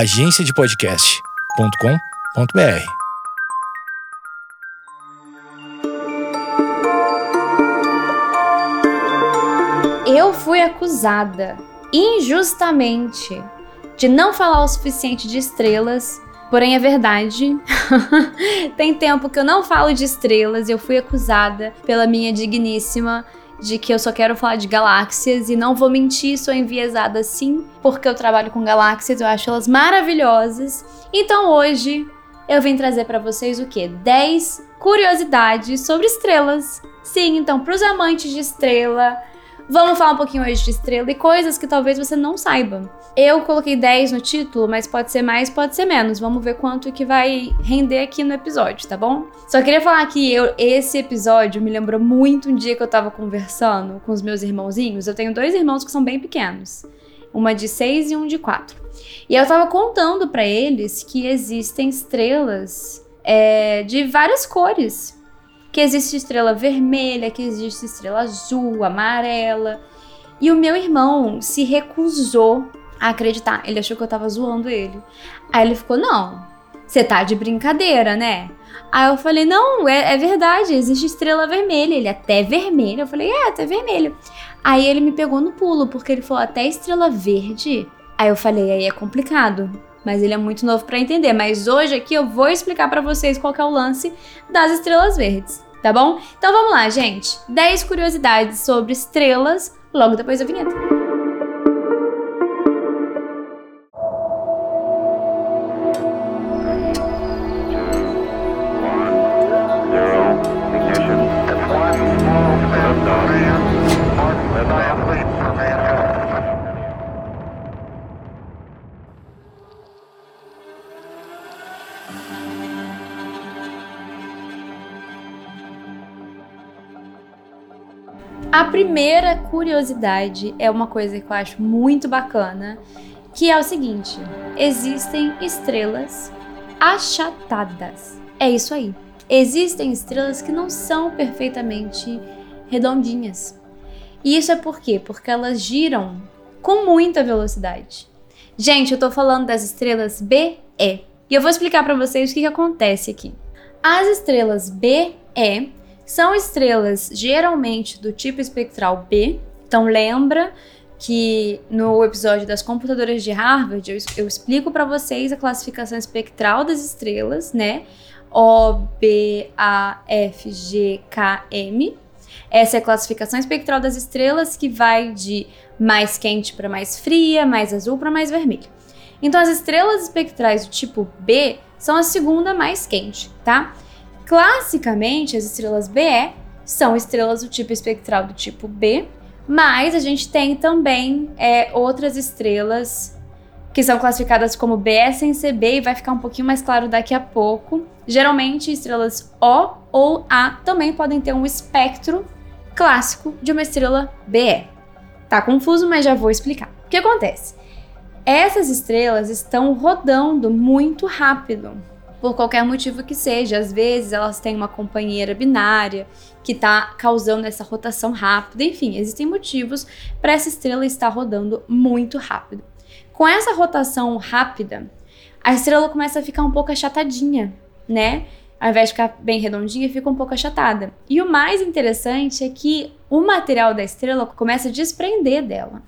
agenciadepodcast.com.br. Eu fui acusada injustamente de não falar o suficiente de estrelas, porém é verdade. Tem tempo que eu não falo de estrelas eu fui acusada pela minha digníssima de que eu só quero falar de galáxias e não vou mentir, sou enviesada sim, porque eu trabalho com galáxias, eu acho elas maravilhosas. Então hoje eu vim trazer para vocês o que? 10 curiosidades sobre estrelas. Sim, então para os amantes de estrela, Vamos falar um pouquinho hoje de estrela e coisas que talvez você não saiba. Eu coloquei 10 no título, mas pode ser mais, pode ser menos. Vamos ver quanto que vai render aqui no episódio, tá bom? Só queria falar que eu, esse episódio me lembrou muito um dia que eu tava conversando com os meus irmãozinhos. Eu tenho dois irmãos que são bem pequenos. Uma de 6 e um de 4. E eu tava contando para eles que existem estrelas é, de várias cores que existe estrela vermelha, que existe estrela azul, amarela. E o meu irmão se recusou a acreditar. Ele achou que eu tava zoando ele. Aí ele ficou: Não, você tá de brincadeira, né? Aí eu falei: Não, é, é verdade, existe estrela vermelha. Ele até vermelha. Eu falei: É, até vermelha. Aí ele me pegou no pulo, porque ele falou: Até estrela verde. Aí eu falei: Aí é complicado. Mas ele é muito novo para entender. Mas hoje aqui eu vou explicar para vocês qual é o lance das estrelas verdes, tá bom? Então vamos lá, gente. 10 curiosidades sobre estrelas logo depois da vinheta. A primeira curiosidade é uma coisa que eu acho muito bacana, que é o seguinte: existem estrelas achatadas. É isso aí. Existem estrelas que não são perfeitamente redondinhas. E isso é por quê? Porque elas giram com muita velocidade. Gente, eu tô falando das estrelas BE. E eu vou explicar para vocês o que, que acontece aqui. As estrelas BE são estrelas geralmente do tipo espectral B. Então lembra que no episódio das computadoras de Harvard eu, eu explico para vocês a classificação espectral das estrelas, né? O, B, A, F, G, K, M. Essa é a classificação espectral das estrelas que vai de mais quente para mais fria, mais azul para mais vermelho. Então as estrelas espectrais do tipo B são a segunda mais quente, tá? Classicamente, as estrelas BE são estrelas do tipo espectral do tipo B, mas a gente tem também é, outras estrelas que são classificadas como BE sem ser B e vai ficar um pouquinho mais claro daqui a pouco. Geralmente, estrelas O ou A também podem ter um espectro clássico de uma estrela BE. Tá confuso, mas já vou explicar. O que acontece? Essas estrelas estão rodando muito rápido por qualquer motivo que seja. Às vezes elas têm uma companheira binária que está causando essa rotação rápida. Enfim, existem motivos para essa estrela estar rodando muito rápido. Com essa rotação rápida, a estrela começa a ficar um pouco achatadinha, né? Ao invés de ficar bem redondinha, fica um pouco achatada. E o mais interessante é que o material da estrela começa a desprender dela.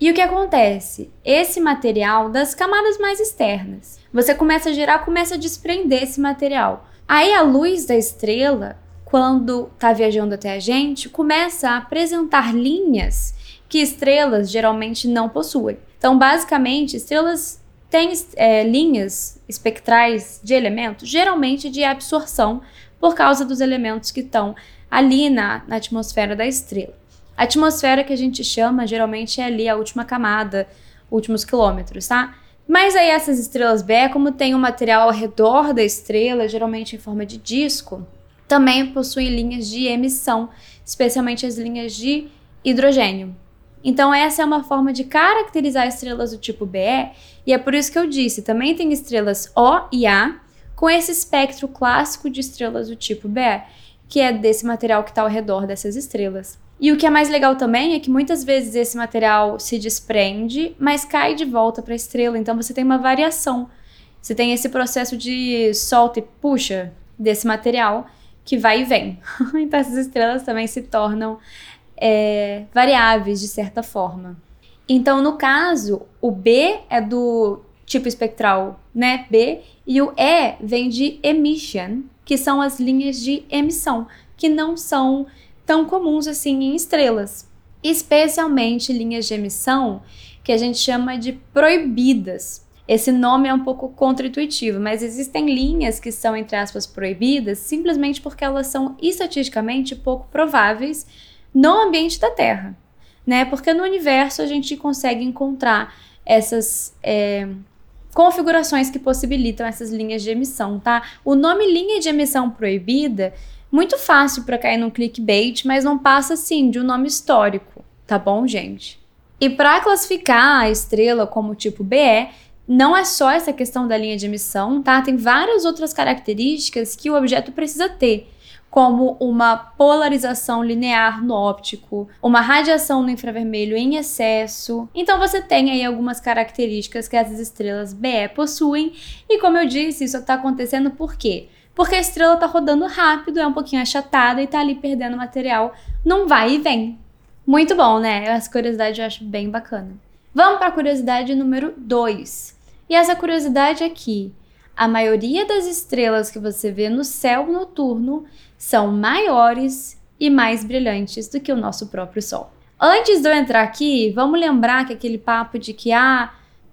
E o que acontece? Esse material das camadas mais externas. Você começa a gerar, começa a desprender esse material. Aí a luz da estrela, quando está viajando até a gente, começa a apresentar linhas que estrelas geralmente não possuem. Então, basicamente, estrelas têm é, linhas espectrais de elementos, geralmente de absorção, por causa dos elementos que estão ali na, na atmosfera da estrela. A atmosfera que a gente chama geralmente é ali a última camada, últimos quilômetros, tá? Mas aí essas estrelas B, como tem um material ao redor da estrela, geralmente em forma de disco, também possuem linhas de emissão, especialmente as linhas de hidrogênio. Então essa é uma forma de caracterizar estrelas do tipo BE, e é por isso que eu disse, também tem estrelas O e A com esse espectro clássico de estrelas do tipo BE, que é desse material que está ao redor dessas estrelas. E o que é mais legal também é que muitas vezes esse material se desprende, mas cai de volta para a estrela. Então você tem uma variação. Você tem esse processo de solta e puxa desse material que vai e vem. então essas estrelas também se tornam é, variáveis de certa forma. Então, no caso, o B é do tipo espectral, né? B, e o E vem de emission, que são as linhas de emissão, que não são tão comuns assim em estrelas, especialmente linhas de emissão que a gente chama de proibidas. Esse nome é um pouco contraintuitivo, mas existem linhas que são, entre aspas, proibidas simplesmente porque elas são estatisticamente pouco prováveis no ambiente da Terra, né? Porque no universo a gente consegue encontrar essas é, configurações que possibilitam essas linhas de emissão, tá? O nome linha de emissão proibida muito fácil para cair no clickbait, mas não passa assim de um nome histórico, tá bom, gente? E para classificar a estrela como tipo BE, não é só essa questão da linha de emissão, tá? Tem várias outras características que o objeto precisa ter, como uma polarização linear no óptico, uma radiação no infravermelho em excesso. Então você tem aí algumas características que essas estrelas BE possuem, e como eu disse, isso está acontecendo por quê? Porque a estrela está rodando rápido, é um pouquinho achatada e está ali perdendo material, não vai e vem. Muito bom, né? Essa curiosidade eu acho bem bacana. Vamos para a curiosidade número 2. E essa curiosidade é que a maioria das estrelas que você vê no céu noturno são maiores e mais brilhantes do que o nosso próprio Sol. Antes de eu entrar aqui, vamos lembrar que aquele papo de que ah,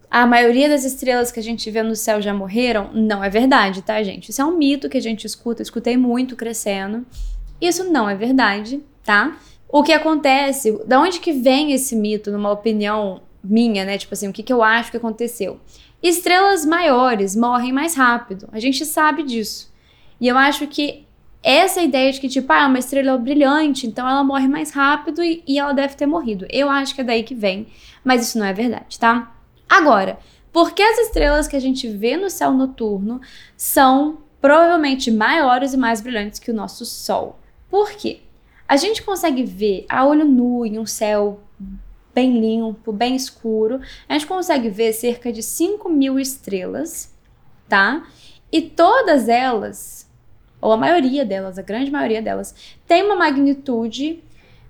a maioria das estrelas que a gente vê no céu já morreram, não é verdade, tá, gente? Isso é um mito que a gente escuta, escutei muito crescendo. Isso não é verdade, tá? O que acontece, da onde que vem esse mito, numa opinião minha, né? Tipo assim, o que, que eu acho que aconteceu? Estrelas maiores morrem mais rápido, a gente sabe disso. E eu acho que essa ideia de que, tipo, ah, uma estrela brilhante, então ela morre mais rápido e, e ela deve ter morrido. Eu acho que é daí que vem, mas isso não é verdade, tá? Agora, por que as estrelas que a gente vê no céu noturno são provavelmente maiores e mais brilhantes que o nosso Sol? Por quê? A gente consegue ver a olho nu em um céu bem limpo, bem escuro. A gente consegue ver cerca de 5 mil estrelas, tá? E todas elas, ou a maioria delas, a grande maioria delas, tem uma magnitude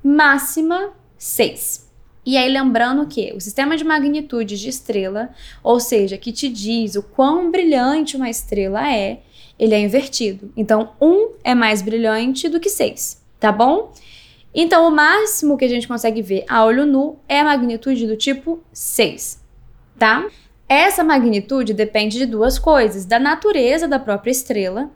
máxima 6. E aí, lembrando que o sistema de magnitude de estrela, ou seja, que te diz o quão brilhante uma estrela é, ele é invertido. Então, um é mais brilhante do que seis, tá bom? Então, o máximo que a gente consegue ver a olho nu é a magnitude do tipo 6, tá? Essa magnitude depende de duas coisas: da natureza da própria estrela,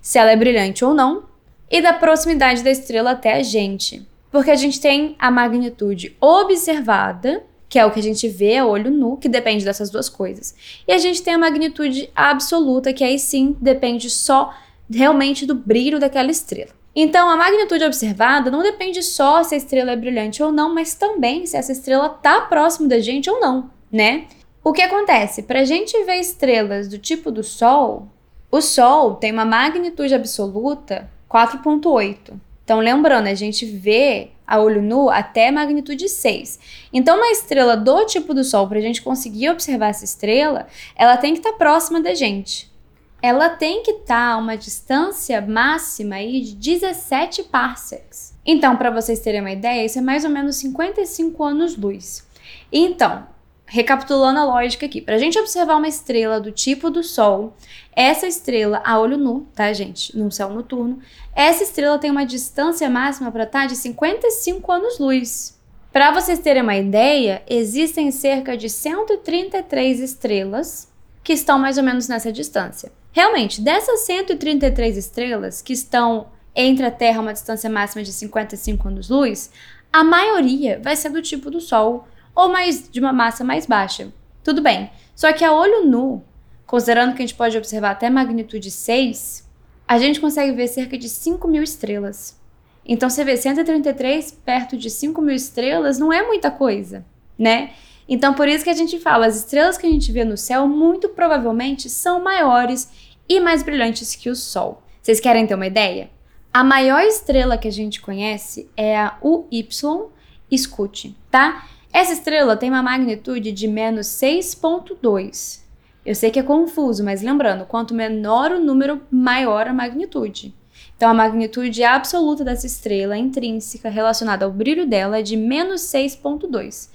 se ela é brilhante ou não, e da proximidade da estrela até a gente. Porque a gente tem a magnitude observada, que é o que a gente vê a olho nu, que depende dessas duas coisas. E a gente tem a magnitude absoluta, que aí sim depende só realmente do brilho daquela estrela. Então, a magnitude observada não depende só se a estrela é brilhante ou não, mas também se essa estrela está próximo da gente ou não, né? O que acontece? Para a gente ver estrelas do tipo do Sol, o Sol tem uma magnitude absoluta 4,8. Então, lembrando, a gente vê a olho nu até magnitude 6. Então, uma estrela do tipo do Sol, para a gente conseguir observar essa estrela, ela tem que estar tá próxima da gente. Ela tem que estar tá a uma distância máxima aí de 17 parsecs. Então, para vocês terem uma ideia, isso é mais ou menos 55 anos-luz. Então, recapitulando a lógica aqui, para a gente observar uma estrela do tipo do Sol, essa estrela a olho nu, tá, gente, num céu noturno, essa estrela tem uma distância máxima para estar tá de 55 anos-luz. Para vocês terem uma ideia, existem cerca de 133 estrelas que estão mais ou menos nessa distância. Realmente, dessas 133 estrelas que estão entre a Terra uma distância máxima de 55 anos-luz, a maioria vai ser do tipo do Sol ou mais de uma massa mais baixa. Tudo bem. Só que a olho nu, considerando que a gente pode observar até magnitude 6, a gente consegue ver cerca de 5 mil estrelas. Então você vê 133 perto de 5 mil estrelas não é muita coisa, né? Então por isso que a gente fala, as estrelas que a gente vê no céu muito provavelmente são maiores e mais brilhantes que o Sol. Vocês querem ter uma ideia? A maior estrela que a gente conhece é a UY Scuti, tá? Essa estrela tem uma magnitude de menos 6.2. Eu sei que é confuso, mas lembrando, quanto menor o número, maior a magnitude. Então, a magnitude absoluta dessa estrela intrínseca relacionada ao brilho dela é de menos 6,2.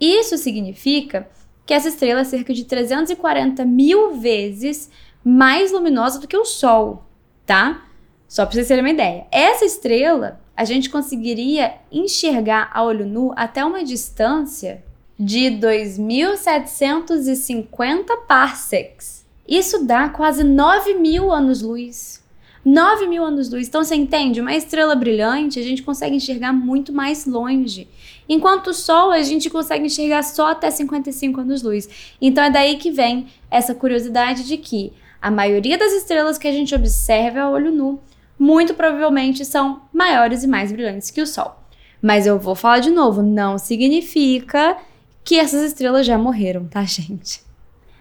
Isso significa que essa estrela é cerca de 340 mil vezes mais luminosa do que o Sol, tá? Só para vocês terem uma ideia. Essa estrela a gente conseguiria enxergar a olho nu até uma distância de 2.750 parsecs. Isso dá quase 9 mil anos-luz. 9 mil anos-luz. Então você entende? Uma estrela brilhante a gente consegue enxergar muito mais longe. Enquanto o Sol a gente consegue enxergar só até 55 anos-luz. Então é daí que vem essa curiosidade de que a maioria das estrelas que a gente observa a olho nu muito provavelmente são maiores e mais brilhantes que o Sol. Mas eu vou falar de novo, não significa que essas estrelas já morreram, tá, gente?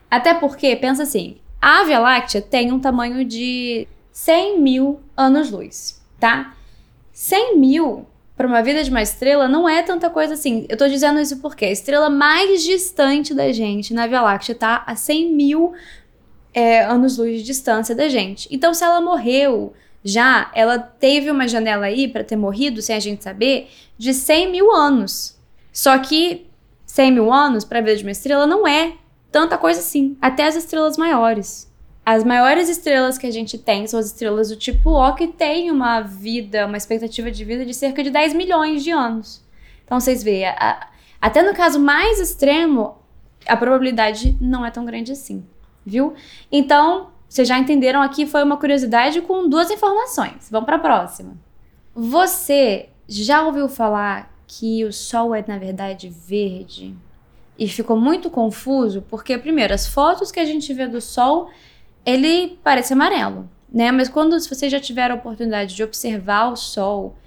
Até porque, pensa assim, a Via Láctea tem um tamanho de 100 mil anos-luz, tá? 100 mil para uma vida de uma estrela não é tanta coisa assim. Eu tô dizendo isso porque a estrela mais distante da gente na Via Láctea tá a 100 mil é, anos-luz de distância da gente. Então, se ela morreu já, ela teve uma janela aí para ter morrido, sem a gente saber, de 100 mil anos. Só que 100 mil anos para a vida de uma estrela não é tanta coisa assim. Até as estrelas maiores. As maiores estrelas que a gente tem são as estrelas do tipo O, que tem uma vida, uma expectativa de vida de cerca de 10 milhões de anos. Então vocês veem, a, até no caso mais extremo, a probabilidade não é tão grande assim, viu? Então, vocês já entenderam aqui, foi uma curiosidade com duas informações. Vamos para a próxima. Você já ouviu falar que o Sol é, na verdade, verde? E ficou muito confuso porque, primeiro, as fotos que a gente vê do Sol ele parece amarelo, né? Mas quando se vocês já tiveram a oportunidade de observar o Sol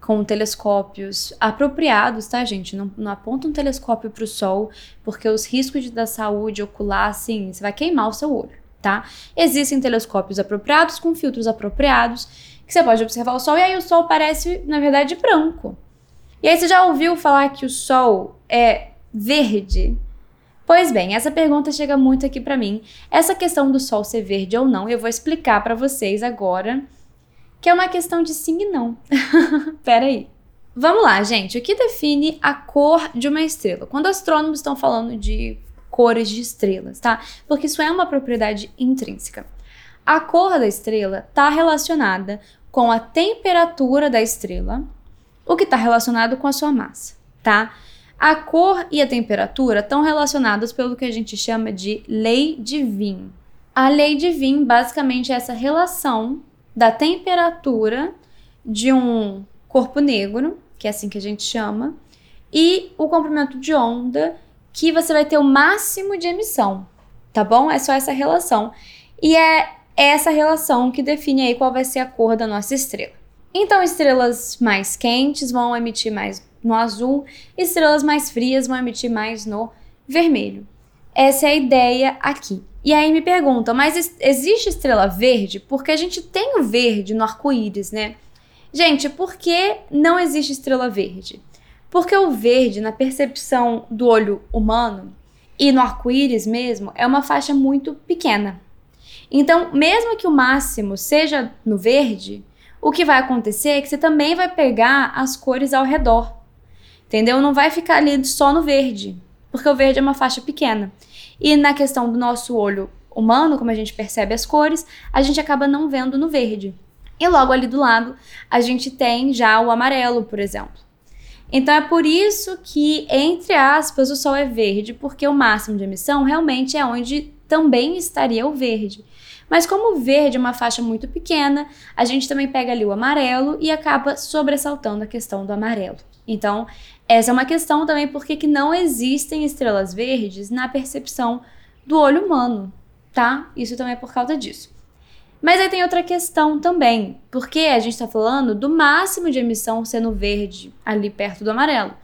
com telescópios apropriados, tá, gente? Não, não aponta um telescópio para o Sol, porque os riscos da saúde ocular, assim, você vai queimar o seu olho, tá? Existem telescópios apropriados com filtros apropriados que você pode observar o Sol e aí o Sol parece, na verdade, branco. E aí você já ouviu falar que o Sol é verde? Pois bem, essa pergunta chega muito aqui para mim. Essa questão do sol ser verde ou não, eu vou explicar para vocês agora, que é uma questão de sim e não. Pera aí. Vamos lá, gente. O que define a cor de uma estrela? Quando astrônomos estão falando de cores de estrelas, tá? Porque isso é uma propriedade intrínseca. A cor da estrela está relacionada com a temperatura da estrela, o que está relacionado com a sua massa, tá? A cor e a temperatura estão relacionadas pelo que a gente chama de lei de Wien. A lei de Wien basicamente é essa relação da temperatura de um corpo negro, que é assim que a gente chama, e o comprimento de onda, que você vai ter o máximo de emissão, tá bom? É só essa relação. E é essa relação que define aí qual vai ser a cor da nossa estrela. Então, estrelas mais quentes vão emitir mais no azul, estrelas mais frias vão emitir mais no vermelho. Essa é a ideia aqui. E aí me perguntam, mas existe estrela verde? Porque a gente tem o verde no arco-íris, né? Gente, por que não existe estrela verde? Porque o verde, na percepção do olho humano e no arco-íris mesmo, é uma faixa muito pequena. Então, mesmo que o máximo seja no verde, o que vai acontecer é que você também vai pegar as cores ao redor. Entendeu? Não vai ficar ali só no verde, porque o verde é uma faixa pequena. E na questão do nosso olho humano, como a gente percebe as cores, a gente acaba não vendo no verde. E logo ali do lado, a gente tem já o amarelo, por exemplo. Então é por isso que, entre aspas, o sol é verde, porque o máximo de emissão realmente é onde também estaria o verde. Mas como o verde é uma faixa muito pequena, a gente também pega ali o amarelo e acaba sobressaltando a questão do amarelo. Então, essa é uma questão também porque que não existem estrelas verdes na percepção do olho humano, tá? Isso também é por causa disso. Mas aí tem outra questão também, porque a gente está falando do máximo de emissão sendo verde ali perto do amarelo.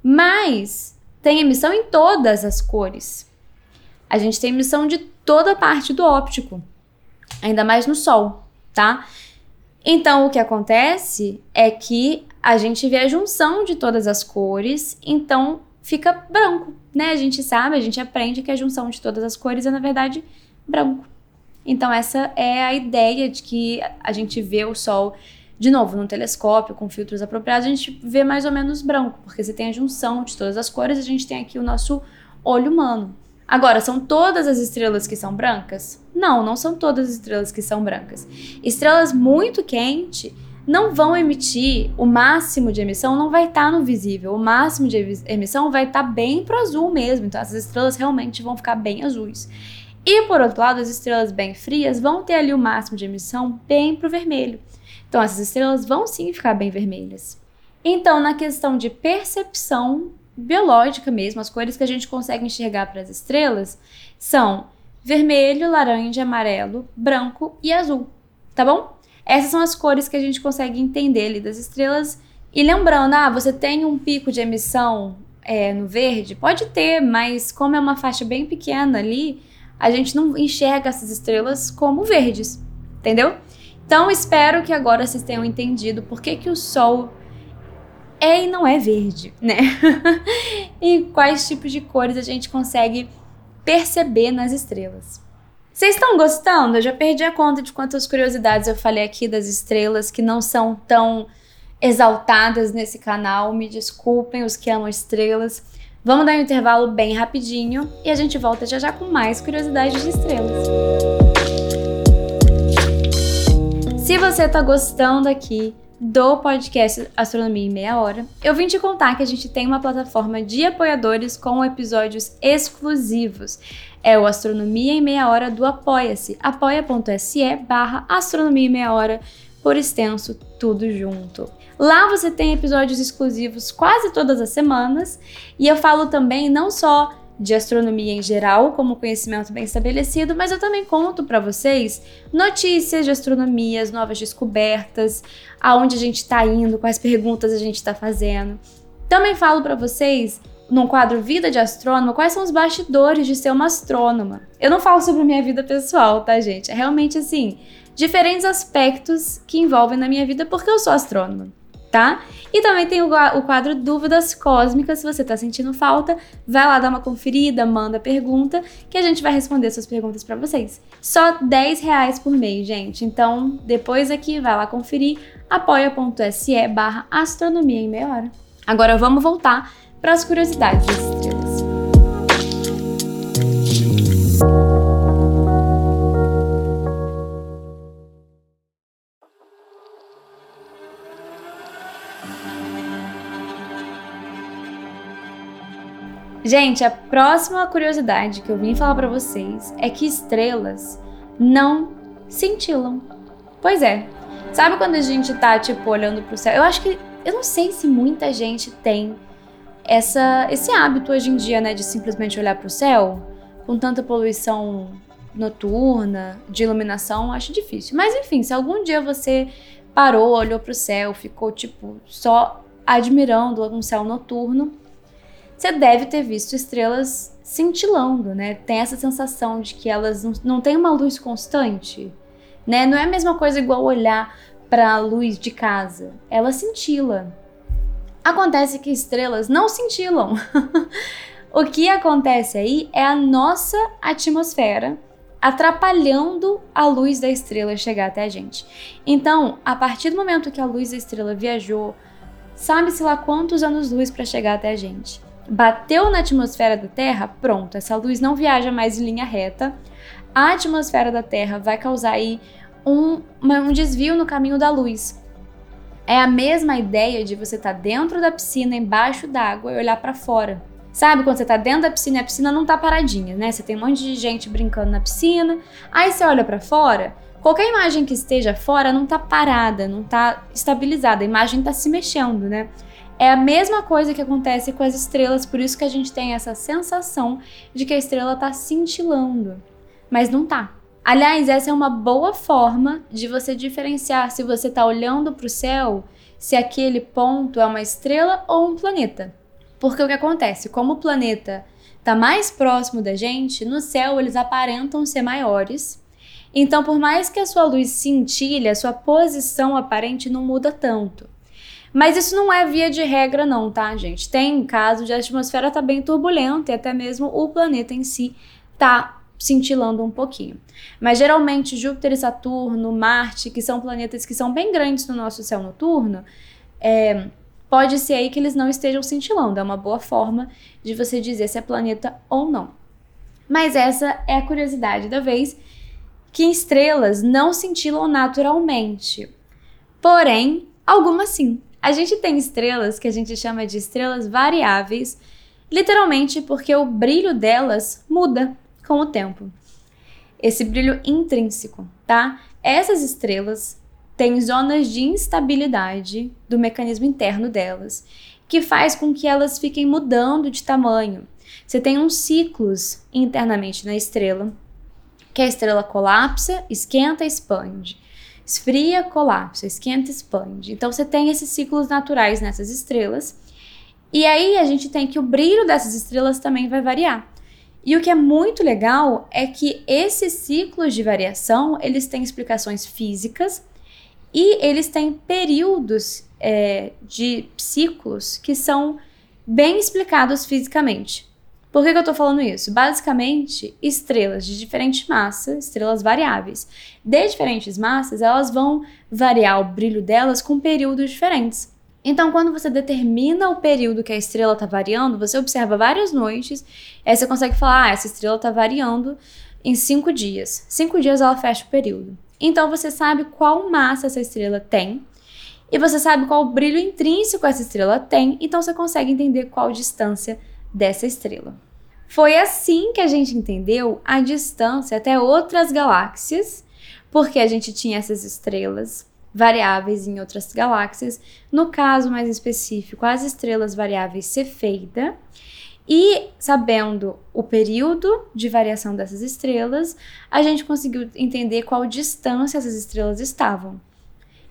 Mas tem emissão em todas as cores. A gente tem emissão de toda parte do óptico, ainda mais no sol, tá? Então, o que acontece é que a gente vê a junção de todas as cores, então fica branco, né? A gente sabe, a gente aprende que a junção de todas as cores é, na verdade, branco. Então, essa é a ideia de que a gente vê o Sol, de novo, num telescópio, com filtros apropriados, a gente vê mais ou menos branco, porque você tem a junção de todas as cores, a gente tem aqui o nosso olho humano. Agora, são todas as estrelas que são brancas? Não, não são todas as estrelas que são brancas. Estrelas muito quentes não vão emitir o máximo de emissão, não vai estar tá no visível. O máximo de emissão vai estar tá bem pro azul mesmo. Então, essas estrelas realmente vão ficar bem azuis. E por outro lado, as estrelas bem frias vão ter ali o máximo de emissão bem pro vermelho. Então, essas estrelas vão sim ficar bem vermelhas. Então, na questão de percepção, biológica mesmo, as cores que a gente consegue enxergar para as estrelas são vermelho, laranja, amarelo, branco e azul, tá bom? Essas são as cores que a gente consegue entender ali das estrelas. E lembrando, ah, você tem um pico de emissão é, no verde? Pode ter, mas como é uma faixa bem pequena ali, a gente não enxerga essas estrelas como verdes, entendeu? Então espero que agora vocês tenham entendido por que, que o Sol é e não é verde, né? e quais tipos de cores a gente consegue perceber nas estrelas. Vocês estão gostando? Eu já perdi a conta de quantas curiosidades eu falei aqui das estrelas que não são tão exaltadas nesse canal. Me desculpem os que amam estrelas. Vamos dar um intervalo bem rapidinho e a gente volta já já com mais curiosidades de estrelas. Se você está gostando aqui, do podcast Astronomia em Meia Hora, eu vim te contar que a gente tem uma plataforma de apoiadores com episódios exclusivos. É o Astronomia em Meia Hora do Apoia-se, apoia.se barra Astronomia em Meia Hora, por extenso, tudo junto. Lá você tem episódios exclusivos quase todas as semanas e eu falo também não só de astronomia em geral, como conhecimento bem estabelecido, mas eu também conto para vocês notícias de astronomia, novas descobertas, aonde a gente está indo, quais perguntas a gente está fazendo. Também falo para vocês num quadro Vida de Astrônoma, quais são os bastidores de ser uma astrônoma. Eu não falo sobre minha vida pessoal, tá, gente? É realmente assim, diferentes aspectos que envolvem na minha vida porque eu sou astrônoma tá? E também tem o, quadro Dúvidas Cósmicas, se você tá sentindo falta, vai lá dar uma conferida, manda pergunta, que a gente vai responder suas perguntas para vocês. Só 10 reais por mês, gente. Então, depois aqui, vai lá conferir, apoia.se barra astronomia em meia hora. Agora vamos voltar para as curiosidades das. Gente, a próxima curiosidade que eu vim falar para vocês é que estrelas não cintilam. Pois é. Sabe quando a gente tá tipo olhando pro céu? Eu acho que eu não sei se muita gente tem essa esse hábito hoje em dia, né, de simplesmente olhar pro céu com tanta poluição noturna, de iluminação, acho difícil. Mas enfim, se algum dia você parou, olhou pro céu, ficou tipo só admirando um céu noturno, você deve ter visto estrelas cintilando, né? Tem essa sensação de que elas não, não têm uma luz constante, né? Não é a mesma coisa igual olhar para a luz de casa. Ela cintila. Acontece que estrelas não cintilam. o que acontece aí é a nossa atmosfera atrapalhando a luz da estrela chegar até a gente. Então, a partir do momento que a luz da estrela viajou, sabe-se lá quantos anos-luz para chegar até a gente bateu na atmosfera da Terra, pronto, essa luz não viaja mais em linha reta. A atmosfera da Terra vai causar aí um, um desvio no caminho da luz. É a mesma ideia de você estar tá dentro da piscina, embaixo d'água e olhar para fora. Sabe quando você tá dentro da piscina e a piscina não tá paradinha, né? Você tem um monte de gente brincando na piscina, aí você olha para fora, qualquer imagem que esteja fora não tá parada, não tá estabilizada, a imagem tá se mexendo, né? É a mesma coisa que acontece com as estrelas, por isso que a gente tem essa sensação de que a estrela está cintilando, mas não tá. Aliás, essa é uma boa forma de você diferenciar se você está olhando para o céu, se aquele ponto é uma estrela ou um planeta. Porque o que acontece? Como o planeta está mais próximo da gente, no céu eles aparentam ser maiores Então, por mais que a sua luz cintile, a sua posição aparente não muda tanto. Mas isso não é via de regra, não, tá, gente? Tem caso de a atmosfera tá bem turbulenta e até mesmo o planeta em si tá cintilando um pouquinho. Mas geralmente Júpiter e Saturno, Marte, que são planetas que são bem grandes no nosso céu noturno, é, pode ser aí que eles não estejam cintilando. É uma boa forma de você dizer se é planeta ou não. Mas essa é a curiosidade da vez que estrelas não cintilam naturalmente. Porém, algumas sim. A gente tem estrelas que a gente chama de estrelas variáveis, literalmente porque o brilho delas muda com o tempo. Esse brilho intrínseco, tá? Essas estrelas têm zonas de instabilidade do mecanismo interno delas, que faz com que elas fiquem mudando de tamanho. Você tem uns ciclos internamente na estrela, que a estrela colapsa, esquenta, expande. Esfria, colapsa, esquenta, expande. Então você tem esses ciclos naturais nessas estrelas. E aí a gente tem que o brilho dessas estrelas também vai variar. E o que é muito legal é que esses ciclos de variação, eles têm explicações físicas e eles têm períodos é, de ciclos que são bem explicados fisicamente. Por que, que eu estou falando isso? Basicamente, estrelas de diferente massa, estrelas variáveis, de diferentes massas, elas vão variar o brilho delas com períodos diferentes. Então, quando você determina o período que a estrela está variando, você observa várias noites, aí você consegue falar: ah, essa estrela está variando em cinco dias. Cinco dias ela fecha o período. Então, você sabe qual massa essa estrela tem e você sabe qual brilho intrínseco essa estrela tem, então você consegue entender qual distância dessa estrela. Foi assim que a gente entendeu a distância até outras galáxias, porque a gente tinha essas estrelas variáveis em outras galáxias. No caso mais específico, as estrelas variáveis Cefeida. E sabendo o período de variação dessas estrelas, a gente conseguiu entender qual distância essas estrelas estavam.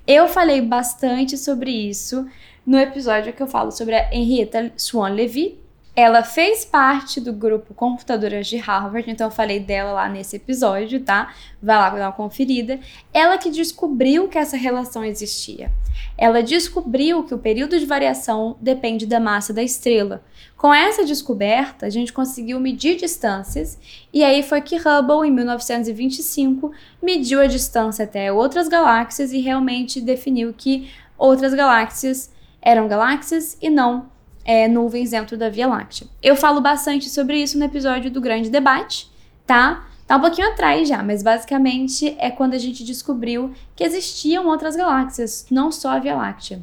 Eu falei bastante sobre isso no episódio que eu falo sobre a Henrietta Swan Levy, ela fez parte do grupo Computadoras de Harvard, então eu falei dela lá nesse episódio, tá? Vai lá dar uma conferida. Ela que descobriu que essa relação existia. Ela descobriu que o período de variação depende da massa da estrela. Com essa descoberta, a gente conseguiu medir distâncias, e aí foi que Hubble, em 1925, mediu a distância até outras galáxias e realmente definiu que outras galáxias eram galáxias e não é, nuvens dentro da Via Láctea. Eu falo bastante sobre isso no episódio do Grande Debate, tá? Tá um pouquinho atrás já, mas basicamente é quando a gente descobriu que existiam outras galáxias, não só a Via Láctea.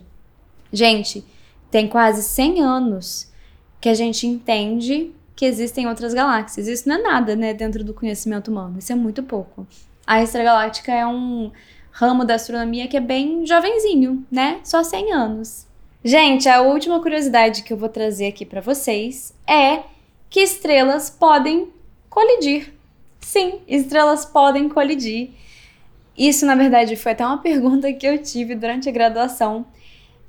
Gente, tem quase 100 anos que a gente entende que existem outras galáxias. Isso não é nada, né, dentro do conhecimento humano. Isso é muito pouco. A extragaláctica é um ramo da astronomia que é bem jovenzinho, né? Só 100 anos. Gente, a última curiosidade que eu vou trazer aqui para vocês é que estrelas podem colidir. Sim, estrelas podem colidir. Isso, na verdade, foi até uma pergunta que eu tive durante a graduação.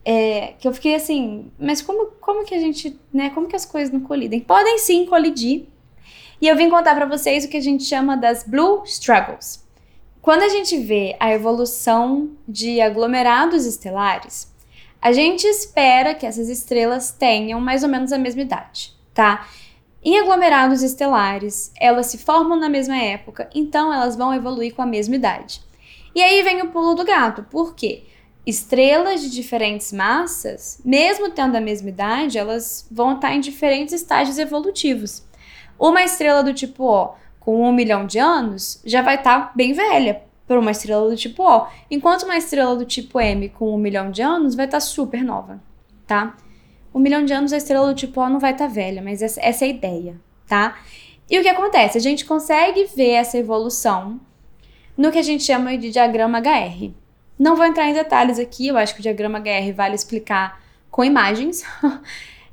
É, que eu fiquei assim, mas como, como que a gente, né, como que as coisas não colidem? Podem sim colidir. E eu vim contar para vocês o que a gente chama das blue struggles. Quando a gente vê a evolução de aglomerados estelares, a gente espera que essas estrelas tenham mais ou menos a mesma idade, tá? Em aglomerados estelares, elas se formam na mesma época, então elas vão evoluir com a mesma idade. E aí vem o pulo do gato, por quê? Estrelas de diferentes massas, mesmo tendo a mesma idade, elas vão estar em diferentes estágios evolutivos. Uma estrela do tipo O com um milhão de anos já vai estar bem velha, por uma estrela do tipo O, enquanto uma estrela do tipo M com um milhão de anos vai estar tá super nova, tá? Um milhão de anos a estrela do tipo O não vai estar tá velha, mas essa, essa é a ideia, tá? E o que acontece? A gente consegue ver essa evolução no que a gente chama de diagrama HR. Não vou entrar em detalhes aqui, eu acho que o diagrama HR vale explicar com imagens.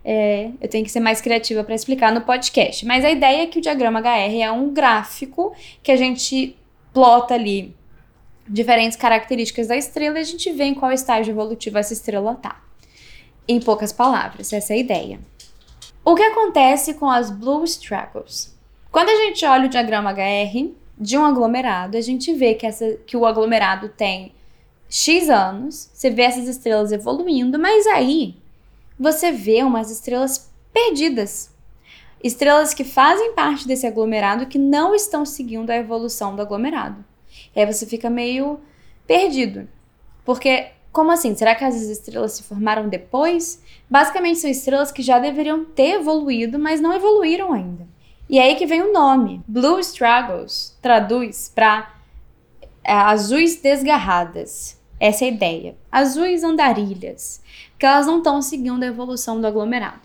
é, eu tenho que ser mais criativa para explicar no podcast. Mas a ideia é que o diagrama HR é um gráfico que a gente plota ali diferentes características da estrela e a gente vê em qual estágio evolutivo essa estrela está. Em poucas palavras, essa é a ideia. O que acontece com as Blue Struggles? Quando a gente olha o diagrama HR, de um aglomerado, a gente vê que, essa, que o aglomerado tem X anos, você vê essas estrelas evoluindo, mas aí você vê umas estrelas perdidas. Estrelas que fazem parte desse aglomerado que não estão seguindo a evolução do aglomerado. E aí você fica meio perdido. Porque, como assim? Será que as estrelas se formaram depois? Basicamente, são estrelas que já deveriam ter evoluído, mas não evoluíram ainda. E aí que vem o nome. Blue Struggles traduz para é, azuis desgarradas. Essa é a ideia. Azuis andarilhas. Porque elas não estão seguindo a evolução do aglomerado.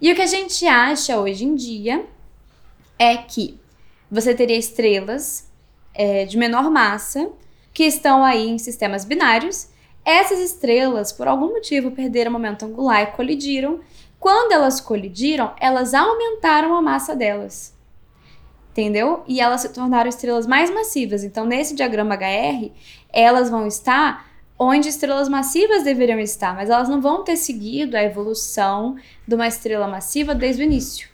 E o que a gente acha hoje em dia é que você teria estrelas é, de menor massa que estão aí em sistemas binários. Essas estrelas, por algum motivo, perderam momento angular e colidiram, quando elas colidiram, elas aumentaram a massa delas. Entendeu? E elas se tornaram estrelas mais massivas. Então, nesse diagrama HR, elas vão estar onde estrelas massivas deveriam estar, mas elas não vão ter seguido a evolução de uma estrela massiva desde o início.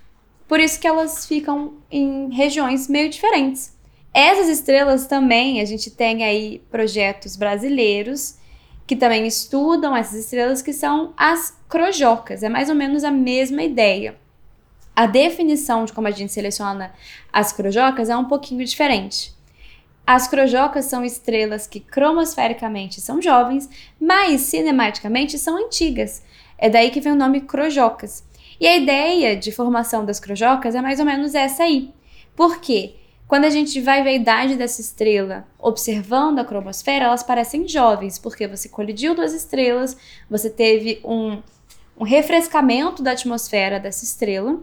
Por isso que elas ficam em regiões meio diferentes. Essas estrelas também, a gente tem aí projetos brasileiros que também estudam essas estrelas, que são as crojocas. É mais ou menos a mesma ideia. A definição de como a gente seleciona as crojocas é um pouquinho diferente. As crojocas são estrelas que cromosfericamente são jovens, mas cinematicamente são antigas. É daí que vem o nome crojocas. E a ideia de formação das crojocas é mais ou menos essa aí. Por quê? Quando a gente vai ver a idade dessa estrela observando a cromosfera, elas parecem jovens, porque você colidiu duas estrelas, você teve um, um refrescamento da atmosfera dessa estrela,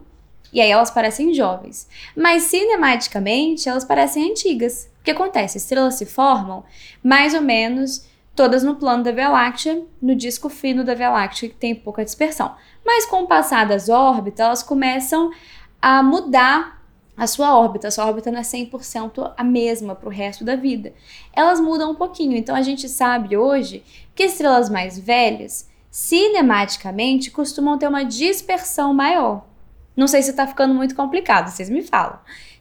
e aí elas parecem jovens. Mas cinematicamente, elas parecem antigas. O que acontece? Estrelas se formam mais ou menos todas no plano da Via Láctea, no disco fino da Via Láctea, que tem pouca dispersão. Mas com o passar das órbitas, elas começam a mudar a sua órbita. A sua órbita não é 100% a mesma para o resto da vida. Elas mudam um pouquinho. Então a gente sabe hoje que estrelas mais velhas, cinematicamente, costumam ter uma dispersão maior. Não sei se está ficando muito complicado, vocês me falam.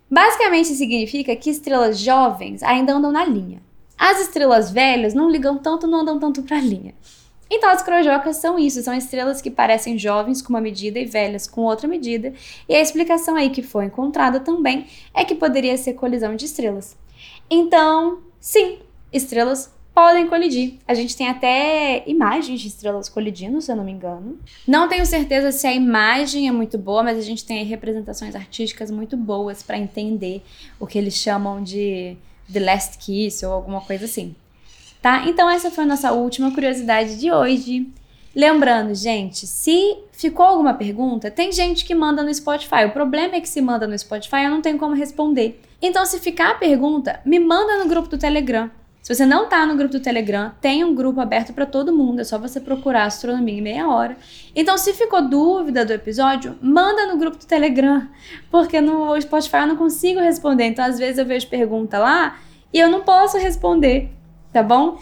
Basicamente significa que estrelas jovens ainda andam na linha. As estrelas velhas não ligam tanto, não andam tanto para a linha. Então, as crojocas são isso, são estrelas que parecem jovens com uma medida e velhas com outra medida, e a explicação aí que foi encontrada também é que poderia ser colisão de estrelas. Então, sim, estrelas podem colidir. A gente tem até imagens de estrelas colidindo, se eu não me engano. Não tenho certeza se a imagem é muito boa, mas a gente tem representações artísticas muito boas para entender o que eles chamam de The Last Kiss ou alguma coisa assim tá? Então essa foi a nossa última curiosidade de hoje. Lembrando, gente, se ficou alguma pergunta, tem gente que manda no Spotify. O problema é que se manda no Spotify, eu não tenho como responder. Então, se ficar a pergunta, me manda no grupo do Telegram. Se você não tá no grupo do Telegram, tem um grupo aberto para todo mundo, é só você procurar Astronomia em Meia Hora. Então, se ficou dúvida do episódio, manda no grupo do Telegram, porque no Spotify eu não consigo responder. Então, às vezes eu vejo pergunta lá e eu não posso responder tá bom?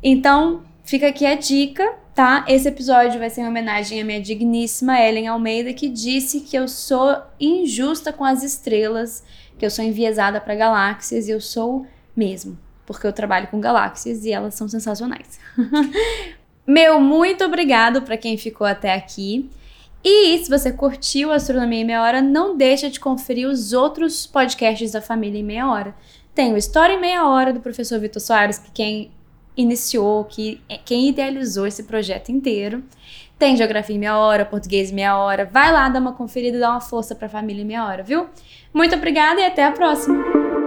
Então, fica aqui a dica, tá? Esse episódio vai ser em homenagem à minha digníssima Ellen Almeida, que disse que eu sou injusta com as estrelas, que eu sou enviesada para galáxias, e eu sou mesmo, porque eu trabalho com galáxias e elas são sensacionais. Meu muito obrigado para quem ficou até aqui. E se você curtiu Astronomia em Meia Hora, não deixa de conferir os outros podcasts da família em Meia Hora. Tem o História em Meia Hora, do professor Vitor Soares, que quem iniciou, que quem idealizou esse projeto inteiro. Tem Geografia em Meia Hora, Português em Meia Hora. Vai lá dar uma conferida dar uma força para a família em Meia Hora, viu? Muito obrigada e até a próxima!